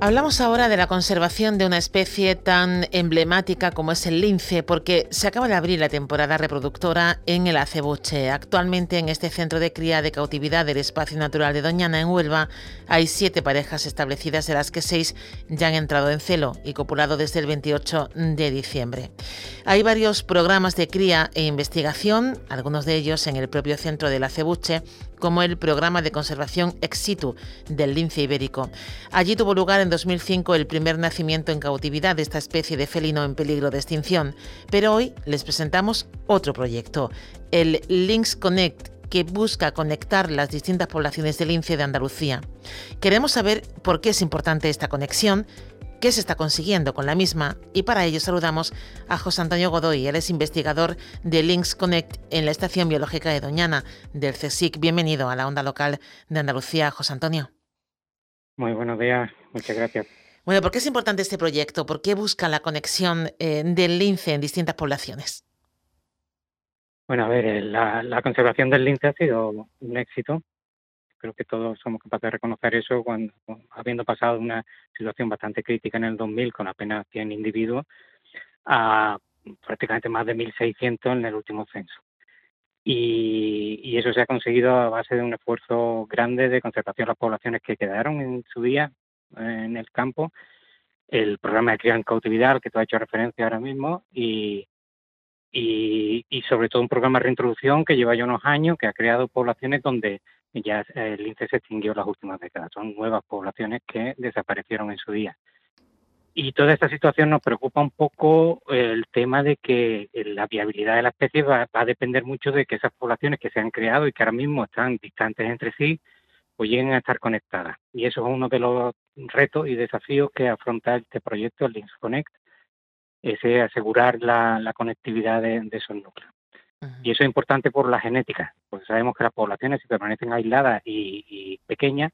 Hablamos ahora de la conservación de una especie tan emblemática como es el lince, porque se acaba de abrir la temporada reproductora en el acebuche. Actualmente en este centro de cría de cautividad del Espacio Natural de Doñana en Huelva hay siete parejas establecidas, de las que seis ya han entrado en celo y copulado desde el 28 de diciembre. Hay varios programas de cría e investigación, algunos de ellos en el propio centro del acebuche, como el programa de conservación ex situ del lince ibérico. Allí tuvo lugar en 2005 el primer nacimiento en cautividad de esta especie de felino en peligro de extinción, pero hoy les presentamos otro proyecto, el Links Connect, que busca conectar las distintas poblaciones de lince de Andalucía. Queremos saber por qué es importante esta conexión qué se está consiguiendo con la misma y para ello saludamos a José Antonio Godoy, él es investigador de Links Connect en la Estación Biológica de Doñana del CSIC. Bienvenido a la onda local de Andalucía, José Antonio. Muy buenos días, muchas gracias. Bueno, ¿por qué es importante este proyecto? ¿Por qué busca la conexión eh, del lince en distintas poblaciones? Bueno, a ver, eh, la conservación del lince ha sido un éxito creo que todos somos capaces de reconocer eso cuando, habiendo pasado una situación bastante crítica en el 2000 con apenas 100 individuos a prácticamente más de 1.600 en el último censo. Y, eso se ha conseguido a base de un esfuerzo grande de conservación de las poblaciones que quedaron en su día en el campo, el programa de cría en cautividad al que tú has hecho referencia ahora mismo y, y, sobre todo un programa de reintroducción que lleva ya unos años, que ha creado poblaciones donde ya el lince se extinguió las últimas décadas. Son nuevas poblaciones que desaparecieron en su día. Y toda esta situación nos preocupa un poco el tema de que la viabilidad de la especie va, a depender mucho de que esas poblaciones que se han creado y que ahora mismo están distantes entre sí, pues lleguen a estar conectadas. Y eso es uno de los retos y desafíos que afronta este proyecto, el Links Connect, ese asegurar la, conectividad de esos núcleos. Y eso es importante por la genética, porque sabemos que las poblaciones si permanecen aisladas y, pequeñas,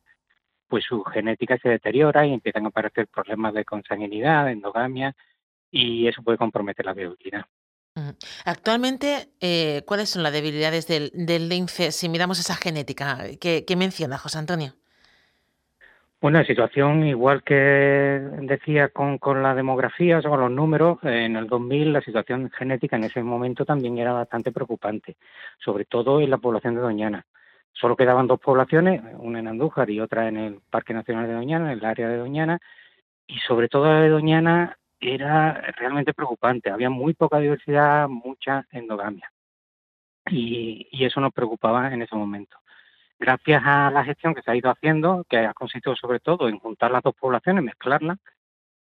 pues su genética se deteriora y empiezan a aparecer problemas de consanguinidad, de endogamia, y eso puede comprometer la viabilidad. Actualmente, eh, ¿cuáles son las debilidades del, del lince si miramos esa genética que, que menciona José Antonio? Bueno, la situación, igual que decía con, con la demografía, o con los números, en el 2000 la situación genética en ese momento también era bastante preocupante, sobre todo en la población de Doñana. Solo quedaban dos poblaciones, una en Andújar y otra en el Parque Nacional de Doñana, en el área de Doñana, y sobre todo la de Doñana era realmente preocupante. Había muy poca diversidad, mucha endogamia. Y, eso nos preocupaba en ese momento gracias a la gestión que se ha ido haciendo, que ha consistido sobre todo en juntar las dos poblaciones, mezclarlas,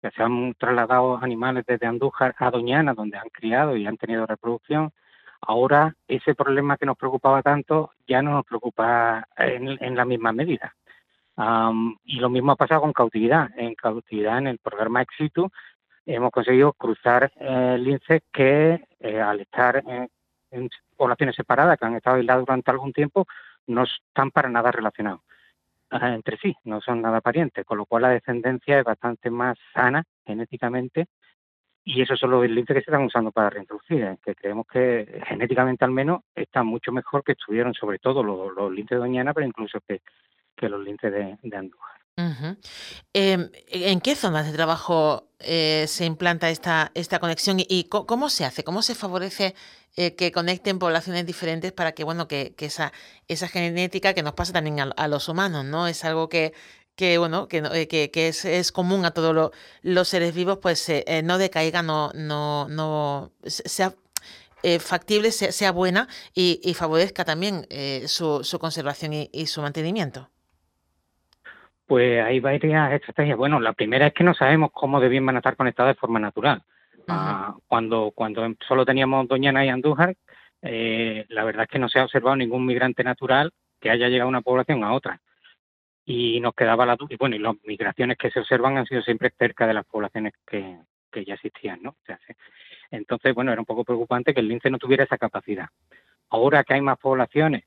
que se han trasladado animales desde Andújar a Doñana, donde han criado y han tenido reproducción, ahora ese problema que nos preocupaba tanto ya no nos preocupa en, la misma medida. y lo mismo ha pasado con cautividad. En cautividad, en el programa Exitu, hemos conseguido cruzar eh, linces que, eh, al estar en poblaciones separadas, que han estado aisladas durante algún tiempo, no están para nada relacionados entre sí, no son nada parientes, con lo cual la descendencia es bastante más sana genéticamente y eso son los linces que se están usando para reintroducir, ¿eh? que creemos que genéticamente al menos están mucho mejor que estuvieron sobre todo los, linces de Doñana, pero incluso que, los linces de Andújar. Em, ¿En qué zonas de trabajo eh, se implanta esta, esta conexión y, cómo se hace? ¿Cómo se favorece eh, que conecten poblaciones diferentes para que, bueno, que, esa, esa genética que nos pasa también a, los humanos, ¿no? Es algo que, que bueno, que, eh, que, es, común a todos los seres vivos, pues no decaiga, no, no, no sea factible, sea, buena y, favorezca también su, su conservación y su mantenimiento. Pues hay varias estrategias. Bueno, la primera es que no sabemos cómo de bien van a estar conectadas de forma natural. Ah, cuando, cuando solo teníamos Doñana y Andújar, eh, la verdad es que no se ha observado ningún migrante natural que haya llegado una población a otra. y nos quedaba la duda, y bueno, y las migraciones que se observan han sido siempre cerca de las poblaciones que, que ya existían, ¿no? entonces, bueno, era un poco preocupante que el lince no tuviera esa capacidad. Ahora que hay más poblaciones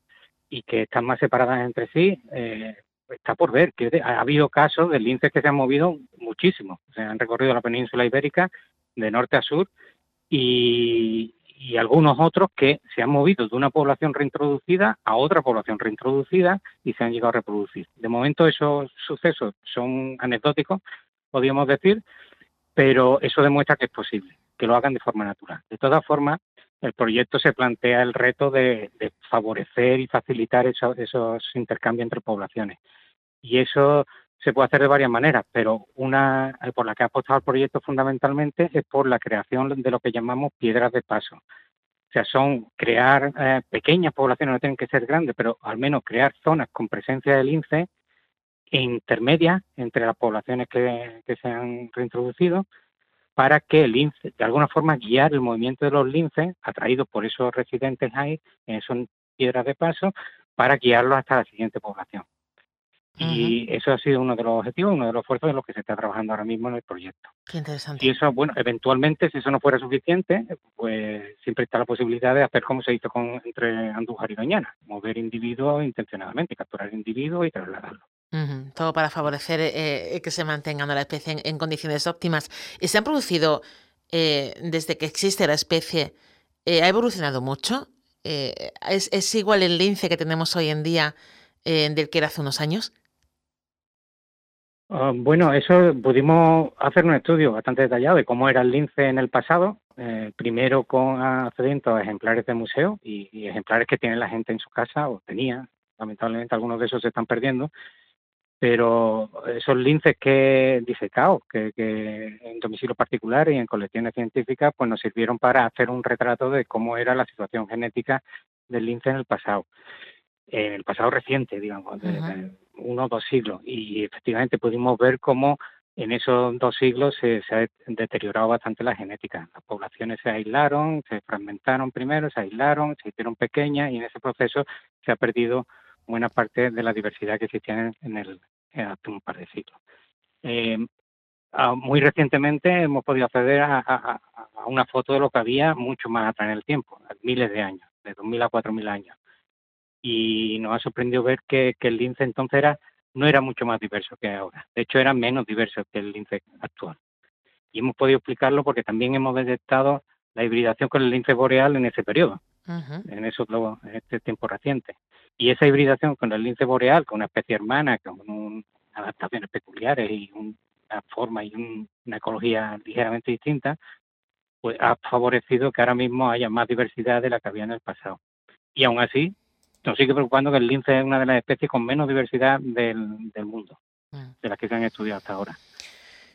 y que están más separadas entre sí, eh, está por ver, que ha habido casos de linces que se han movido muchísimo, se han recorrido la península ibérica de norte a sur y, y algunos otros que se han movido de una población reintroducida a otra población reintroducida y se han llegado a reproducir. De momento esos sucesos son anecdóticos, podríamos decir, pero eso demuestra que es posible, que lo hagan de forma natural. De todas formas, el proyecto se plantea el reto de, favorecer y facilitar esos intercambios entre poblaciones. Y eso se puede hacer de varias maneras, pero una eh, por la que ha apostado el proyecto fundamentalmente es por la creación de lo que llamamos piedras de paso. O sea, son crear eh, pequeñas poblaciones, no tienen que ser grandes, pero al menos crear zonas con presencia de lince intermedias entre las poblaciones que, se han reintroducido para que el lince, de alguna forma, guiar el movimiento de los linces atraídos por esos residentes ahí, en esas piedras de paso, para guiarlos hasta la siguiente población. Y eso ha sido uno de los objetivos, uno de los esfuerzos en los que se está trabajando ahora mismo en el proyecto. Qué interesante. Y eso, bueno, eventualmente, si eso no fuera suficiente, pues siempre está la posibilidad de hacer como se hizo con entre Andújar y Doñana, mover individuos intencionadamente, capturar individuos y trasladarlos. Todo para favorecer eh, que se mantenga la especie en, condiciones óptimas. ¿Y se han producido, eh, desde que existe la especie, eh, ha evolucionado mucho? ¿es, ¿Es igual el lince que tenemos hoy en día del que era hace unos años? Ah, bueno, eso pudimos hacer un estudio bastante detallado de cómo era el lince en el pasado, eh, primero con accediendo a ejemplares de museo y, ejemplares que tiene la gente en su casa o tenía, lamentablemente algunos de esos se están perdiendo, pero esos linces que disecados, que, que en domicilios particulares y en colecciones científicas, pues nos sirvieron para hacer un retrato de cómo era la situación genética del lince en el pasado en el pasado reciente, digamos, de, uno o dos siglos. Y efectivamente pudimos ver cómo en esos dos siglos se, ha deteriorado bastante la genética. Las poblaciones se aislaron, se fragmentaron primero, se aislaron, se hicieron pequeñas y en ese proceso se ha perdido buena parte de la diversidad que existía en el hace un par de siglos. Muy recientemente hemos podido acceder a, una foto de lo que había mucho más atrás en el tiempo, miles de años, de 2.000 a 4.000 años y nos ha sorprendido ver que, el lince entonces era, no era mucho más diverso que ahora. De hecho, era menos diverso que el lince actual. Y hemos podido explicarlo porque también hemos detectado la hibridación con el lince boreal en ese periodo, en, esos, en este tiempo reciente. Y esa hibridación con el lince boreal, con una especie hermana, con adaptaciones peculiares y una forma y una ecología ligeramente distinta, pues ha favorecido que ahora mismo haya más diversidad de la que había en el pasado. Y aún así, nos sigue preocupando que el lince es una de las especies con menos diversidad del, mundo, mm. de las que se han estudiado hasta ahora.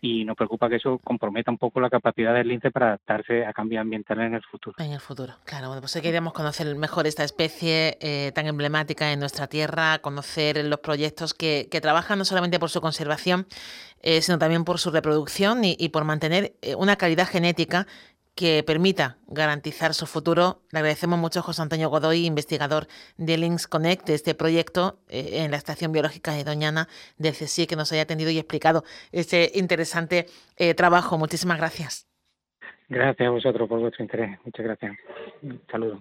Y nos preocupa que eso comprometa un poco la capacidad del lince para adaptarse a cambios ambientales en el futuro. En el futuro, claro. Bueno, pues queríamos conocer mejor esta especie eh, tan emblemática en nuestra tierra, conocer los proyectos que, trabajan no solamente por su conservación, eh, sino también por su reproducción y, y por mantener eh, una calidad genética que permita garantizar su futuro. Le agradecemos mucho a José Antonio Godoy, investigador de Links Connect, de este proyecto eh, en la Estación Biológica de Doñana del CSI, que nos haya atendido y explicado este interesante eh, trabajo. Muchísimas gracias. Gracias a vosotros por vuestro interés. Muchas gracias. saludos.